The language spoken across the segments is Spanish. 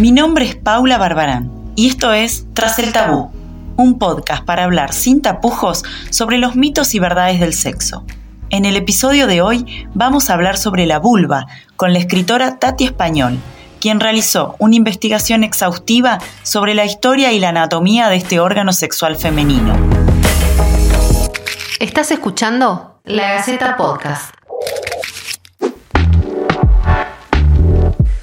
Mi nombre es Paula Barbarán y esto es Tras el Tabú, un podcast para hablar sin tapujos sobre los mitos y verdades del sexo. En el episodio de hoy vamos a hablar sobre la vulva con la escritora Tati Español, quien realizó una investigación exhaustiva sobre la historia y la anatomía de este órgano sexual femenino. Estás escuchando La Gaceta Podcast.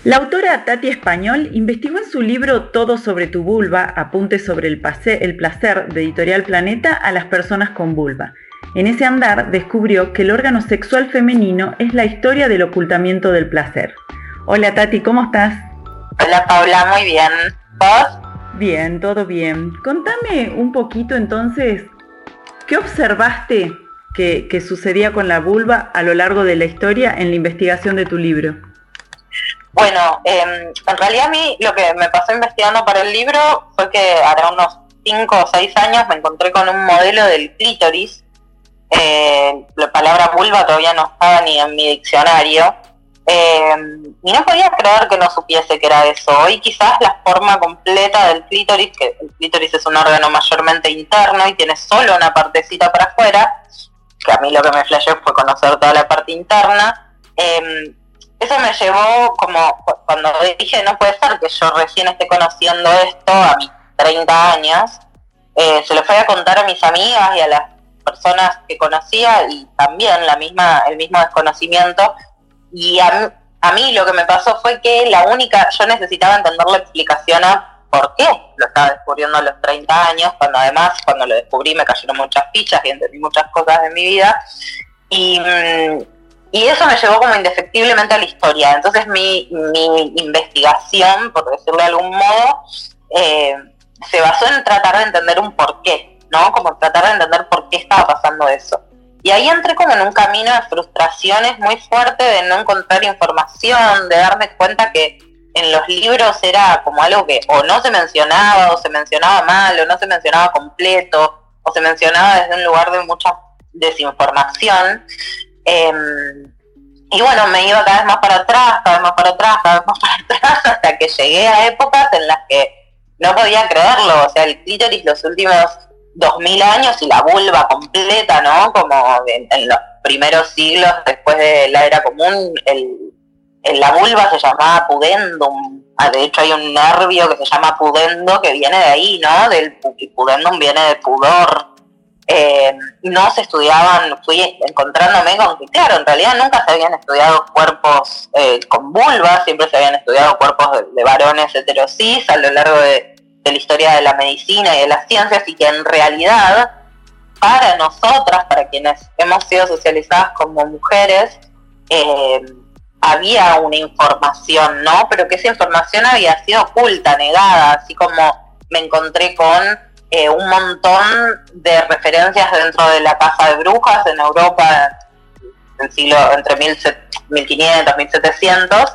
La autora Tati Español investigó en su libro Todo sobre tu vulva, apuntes sobre el, el placer de Editorial Planeta a las personas con vulva. En ese andar descubrió que el órgano sexual femenino es la historia del ocultamiento del placer. Hola Tati, ¿cómo estás? Hola Paula, muy bien. ¿Vos? Bien, todo bien. Contame un poquito entonces, ¿qué observaste que, que sucedía con la vulva a lo largo de la historia en la investigación de tu libro? Bueno, em, en realidad a mí lo que me pasó investigando para el libro fue que hará unos 5 o 6 años me encontré con un modelo del clítoris. Eh, la palabra vulva todavía no estaba ni en mi diccionario. Em, y no podía creer que no supiese que era eso. Hoy quizás la forma completa del clítoris, que el clítoris es un órgano mayormente interno y tiene solo una partecita para afuera, que a mí lo que me flasheó fue conocer toda la parte interna. Eh, eso me llevó como cuando dije, no puede ser que yo recién esté conociendo esto a mis 30 años, eh, se lo fui a contar a mis amigas y a las personas que conocía y también la misma, el mismo desconocimiento. Y a, a mí lo que me pasó fue que la única, yo necesitaba entender la explicación a por qué lo estaba descubriendo a los 30 años, cuando además cuando lo descubrí me cayeron muchas fichas y entendí muchas cosas de mi vida. Y, mm, y eso me llevó como indefectiblemente a la historia. Entonces mi, investigación, por decirlo de algún modo, eh, se basó en tratar de entender un porqué, ¿no? Como tratar de entender por qué estaba pasando eso. Y ahí entré como en un camino de frustraciones muy fuerte de no encontrar información, de darme cuenta que en los libros era como algo que o no se mencionaba, o se mencionaba mal, o no se mencionaba completo, o se mencionaba desde un lugar de mucha desinformación. Em, y bueno, me iba cada vez más para atrás, cada vez más para atrás, cada vez más para atrás, hasta que llegué a épocas en las que no podía creerlo. O sea, el clítoris los últimos dos mil años y la vulva completa, ¿no? Como en, los primeros siglos después de la era común, el, la vulva se llamaba pudendum. Ah, de hecho, hay un nervio que se llama pudendo que viene de ahí, ¿no? Del pudendum viene de pudor. Eh, no se estudiaban, fui encontrándome con que, claro, en realidad nunca se habían estudiado cuerpos eh, con vulvas, siempre se habían estudiado cuerpos de, varones heterosis a lo largo de, la historia de la medicina y de las ciencias, y que en realidad, para nosotras, para quienes hemos sido socializadas como mujeres, eh, había una información, ¿no? Pero que esa información había sido oculta, negada, así como me encontré con eh, un montón de referencias dentro de la casa de brujas en Europa en siglo entre 1500 y 1700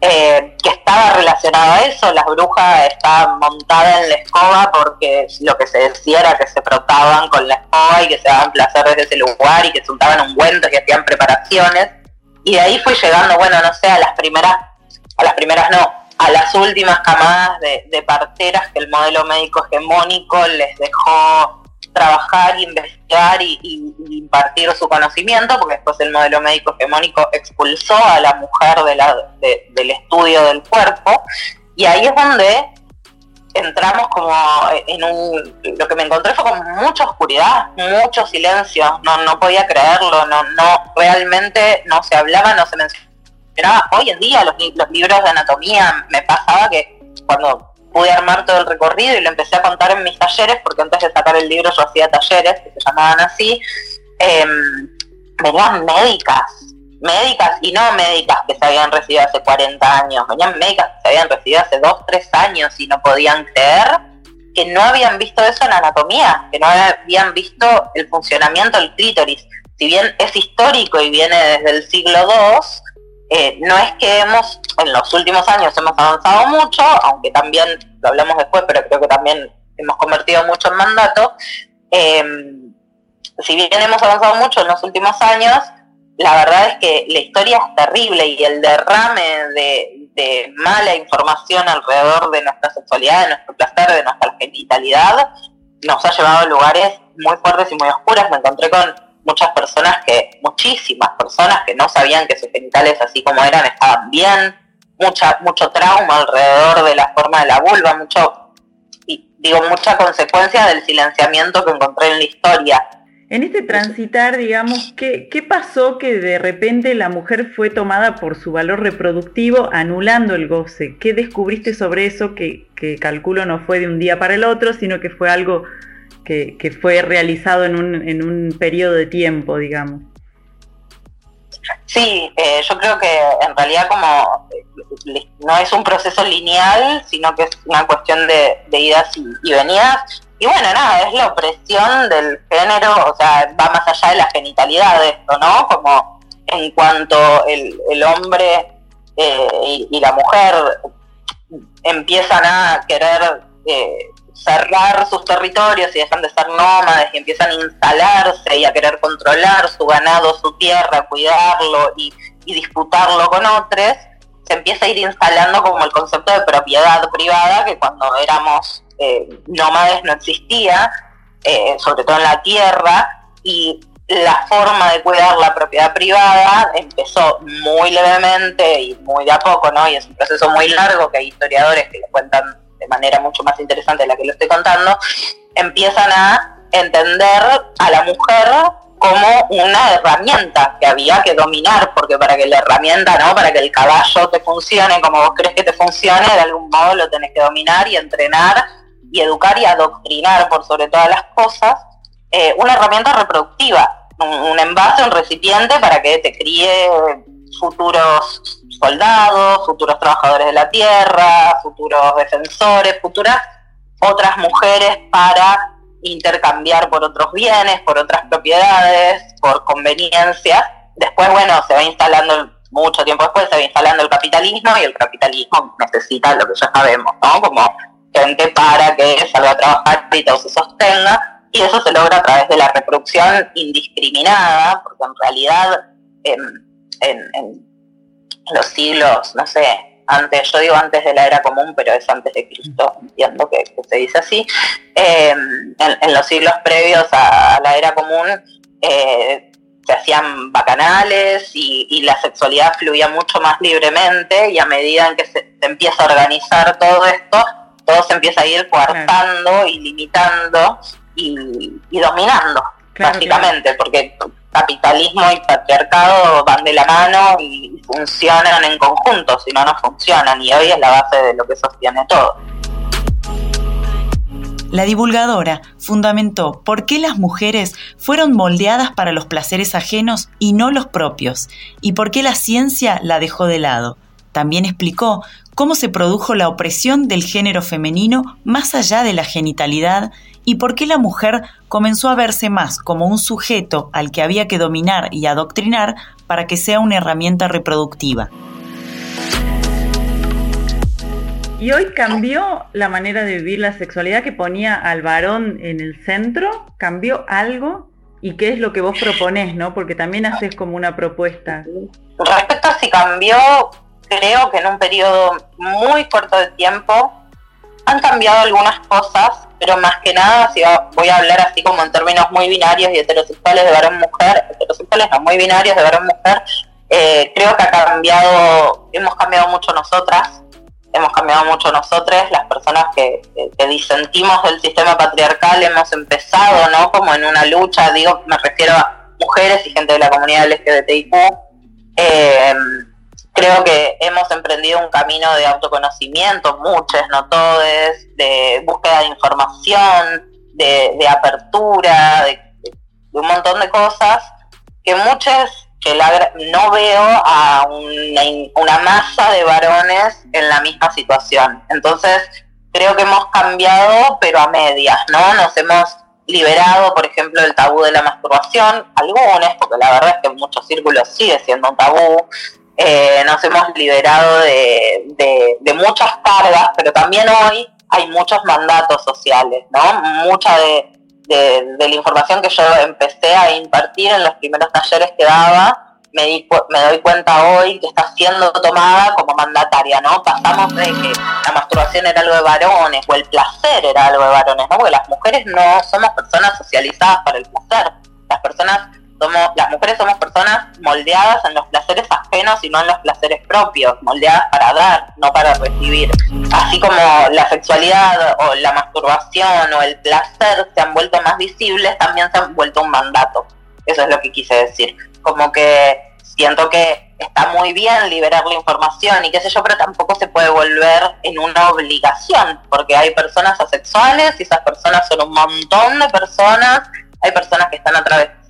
que estaba relacionado a eso, las brujas estaban montadas en la escoba porque lo que se decía era que se frotaban con la escoba y que se daban placer desde ese lugar y que se untaban ungüentos y hacían preparaciones. Y de ahí fui llegando, bueno, no sé, a las primeras, a las primeras no, a las últimas camadas de, parteras que el modelo médico hegemónico les dejó trabajar, investigar y, impartir su conocimiento, porque después el modelo médico hegemónico expulsó a la mujer del estudio del cuerpo, y ahí es donde entramos como en un... Lo que me encontré fue con mucha oscuridad, mucho silencio, no, no podía creerlo, no, no, realmente no se hablaba, no se mencionaba hoy en día los, libros de anatomía. Me pasaba que cuando pude armar todo el recorrido y lo empecé a contar en mis talleres, porque antes de sacar el libro yo hacía talleres que se llamaban así, eh, venían médicas, médicas y no médicas que se habían recibido hace 40 años, venían médicas que se habían recibido hace 2, 3 años y no podían creer que no habían visto eso en anatomía, que no habían visto el funcionamiento del clítoris. Si bien es histórico y viene desde el siglo II, eh, no es que hemos, en los últimos años hemos avanzado mucho, aunque también, lo hablamos después, pero creo que también hemos convertido mucho en mandato. Em, si bien hemos avanzado mucho en los últimos años, la verdad es que la historia es terrible y el derrame de, de mala información alrededor de nuestra sexualidad, de nuestro placer, de nuestra genitalidad, nos ha llevado a lugares muy fuertes y muy oscuros. Me encontré con muchas personas que, muchísimas personas que no sabían que sus genitales así como eran estaban bien, mucha, mucho trauma alrededor de la forma de la vulva, mucho, y digo, mucha consecuencia del silenciamiento que encontré en la historia. En este transitar, digamos, ¿qué, ¿qué pasó que de repente la mujer fue tomada por su valor reproductivo anulando el goce? ¿Qué descubriste sobre eso que, que calculo no fue de un día para el otro, sino que fue algo que, fue realizado en un, en un periodo de tiempo, digamos? Sí, eh, yo creo que en realidad como eh, no es un proceso lineal, sino que es una cuestión de, idas y, venidas. Y bueno, nada, es la opresión del género, o sea, va más allá de la genitalidad de esto, ¿no? Como en cuanto el, el hombre eh, y, la mujer empiezan a querer cerrar sus territorios y dejan de ser nómades y empiezan a instalarse y a querer controlar su ganado, su tierra, cuidarlo y, disputarlo con otros, se empieza a ir instalando como el concepto de propiedad privada que cuando éramos eh, nómades no existía, eh, sobre todo en la tierra, y la forma de cuidar la propiedad privada empezó muy levemente y muy de a poco, ¿no? Y es un proceso muy largo que hay historiadores que lo cuentan de manera mucho más interesante de la que lo estoy contando, empiezan a entender a la mujer como una herramienta que había que dominar, porque para que la herramienta, ¿no? Para que el caballo te funcione como vos crees que te funcione, de algún modo lo tenés que dominar y entrenar y educar y adoctrinar por sobre todas las cosas, eh, una herramienta reproductiva, un, un, envase, un recipiente para que te críe futuros soldados, futuros trabajadores de la tierra, futuros defensores, futuras otras mujeres para intercambiar por otros bienes, por otras propiedades, por conveniencias. Después, bueno, se va instalando, mucho tiempo después, se va instalando el capitalismo y el capitalismo necesita lo que ya sabemos, ¿no? Como gente para que salga a trabajar y todo se sostenga. Y eso se logra a través de la reproducción indiscriminada, porque en realidad en, en los siglos, no sé, antes, yo digo antes de la era común, pero es antes de Cristo, entiendo que, se dice así, em, en, los siglos previos a, la era común eh, se hacían bacanales y, la sexualidad fluía mucho más libremente y a medida en que se, empieza a organizar todo esto, todo se empieza a ir coartando y limitando y, dominando, básicamente, porque capitalismo y patriarcado van de la mano y funcionan en conjunto, si no, no funcionan. Y hoy es la base de lo que sostiene todo. La divulgadora fundamentó por qué las mujeres fueron moldeadas para los placeres ajenos y no los propios, y por qué la ciencia la dejó de lado. También explicó cómo se produjo la opresión del género femenino más allá de la genitalidad y por qué la mujer comenzó a verse más como un sujeto al que había que dominar y adoctrinar para que sea una herramienta reproductiva. ¿Y hoy cambió la manera de vivir la sexualidad que ponía al varón en el centro? ¿Cambió algo? ¿Y qué es lo que vos proponés, no? Porque también haces como una propuesta. Respecto a si cambió, creo que en un periodo muy corto de tiempo han cambiado algunas cosas, pero más que nada, si voy a hablar así como en términos muy binarios y heterosexuales de varón-mujer, heterosexuales no muy binarios de varón-mujer, eh, creo que ha cambiado, hemos cambiado mucho nosotras, hemos cambiado mucho nosotras, las personas que, disentimos del sistema patriarcal, hemos empezado, ¿no? Como en una lucha, digo, me refiero a mujeres y gente de la comunidad LGBTIQ, eh, creo que hemos emprendido un camino de autoconocimiento, muchos, no todos, de búsqueda de información, de, apertura, de, un montón de cosas que muchas que no veo a una, una, masa de varones en la misma situación. Entonces, creo que hemos cambiado, pero a medias, ¿no? Nos hemos liberado, por ejemplo, del tabú de la masturbación, algunos, porque la verdad es que en muchos círculos sigue siendo un tabú, eh, nos hemos liberado de, muchas cargas, pero también hoy hay muchos mandatos sociales, ¿no? Mucha de, la información que yo empecé a impartir en los primeros talleres que daba me, me doy cuenta hoy que está siendo tomada como mandataria, ¿no? Pasamos de que la masturbación era algo de varones o el placer era algo de varones, ¿no? Porque las mujeres no somos personas socializadas para el placer. Las personas somos, las mujeres somos personas moldeadas en los placeres ajenos y no en los placeres propios, moldeadas para dar, no para recibir. Así como la sexualidad o la masturbación o el placer se han vuelto más visibles, también se han vuelto un mandato. Eso es lo que quise decir. Como que siento que está muy bien liberar la información y qué sé yo, pero tampoco se puede volver en una obligación, porque hay personas asexuales y esas personas son un montón de personas, hay personas que están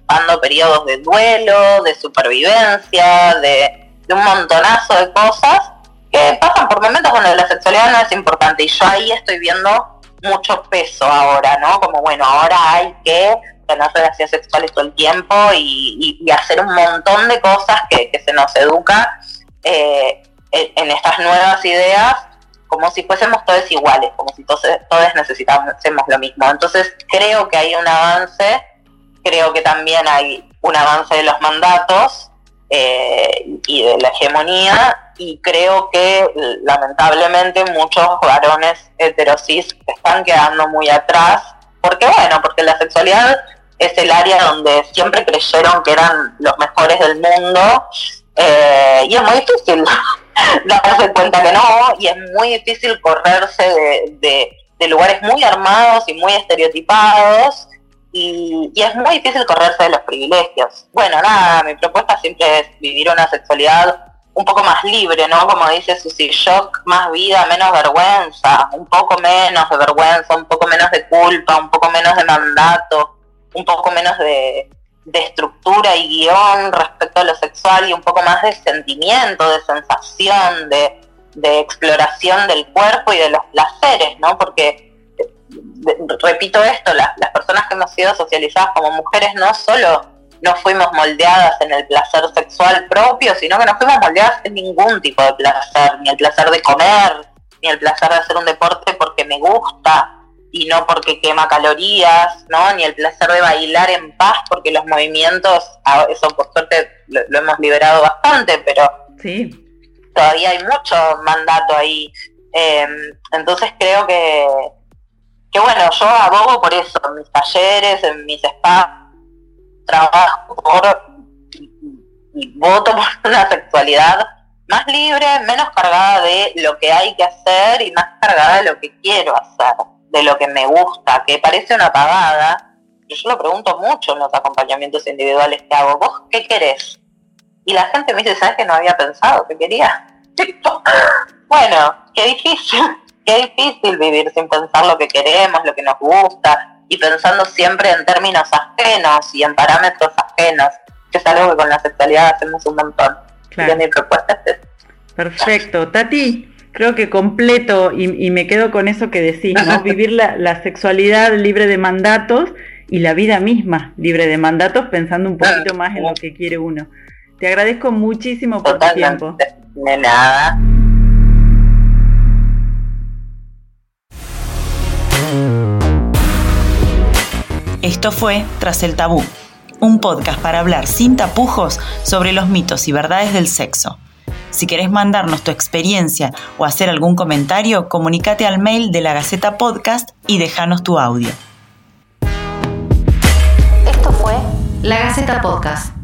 atravesando periodos de duelo, de supervivencia, de, un montonazo de cosas que pasan por momentos donde la sexualidad no es importante y yo ahí estoy viendo mucho peso ahora, ¿no? Como bueno, ahora hay que tener relaciones sexuales todo el tiempo y, hacer un montón de cosas que, se nos educa eh, en, estas nuevas ideas como si fuésemos todos iguales, como si todos, todos necesitásemos lo mismo. Entonces creo que hay un avance, creo que también hay un avance de los mandatos eh, y de la hegemonía y creo que lamentablemente muchos varones heterosis están quedando muy atrás. Porque bueno, porque la sexualidad es el área donde siempre creyeron que eran los mejores del mundo eh, y es muy difícil darse cuenta que no y es muy difícil correrse de, lugares muy armados y muy estereotipados y, es muy difícil correrse de los privilegios. Bueno, nada, mi propuesta siempre es vivir una sexualidad un poco más libre, ¿no? Como dice Susi Shock, más vida, menos vergüenza, un poco menos de vergüenza, un poco menos de culpa, un poco menos de mandato, un poco menos de, estructura y guion respecto a lo sexual y un poco más de sentimiento, de sensación, de, exploración del cuerpo y de los placeres, ¿no? Porque, repito esto, las, las personas que hemos sido socializadas como mujeres no solo no fuimos moldeadas en el placer sexual propio, sino que no fuimos moldeadas en ningún tipo de placer, ni el placer de comer, ni el placer de hacer un deporte porque me gusta, y no porque quema calorías, ¿no? Ni el placer de bailar en paz, porque los movimientos, eso por suerte lo, hemos liberado bastante, pero sí. todavía hay mucho mandato ahí. Em, entonces creo que, que, bueno, yo abogo por eso, en mis talleres, en mis espacios, trabajo y voto por una sexualidad más libre, menos cargada de lo que hay que hacer y más cargada de lo que quiero hacer de lo que me gusta, que parece una pagada, yo lo pregunto mucho en los acompañamientos individuales que hago, ¿vos qué querés? Y la gente me dice, ¿sabes que no había pensado que quería? bueno, qué difícil, qué difícil vivir sin pensar lo que queremos, lo que nos gusta, y pensando siempre en términos ajenos y en parámetros ajenos, que es algo que con la sexualidad hacemos un montón. Claro. mi propuesta es Perfecto. Tati, creo que completo y, me quedo con eso que decís, ¿no? Vivir la, sexualidad libre de mandatos y la vida misma libre de mandatos, pensando un poquito más en lo que quiere uno. Te agradezco muchísimo por tu tiempo. De nada. Esto fue Tras el Tabú, un podcast para hablar sin tapujos sobre los mitos y verdades del sexo. Si querés mandarnos tu experiencia o hacer algún comentario, comunícate al mail de la Gaceta Podcast y déjanos tu audio. Esto fue La Gaceta Podcast.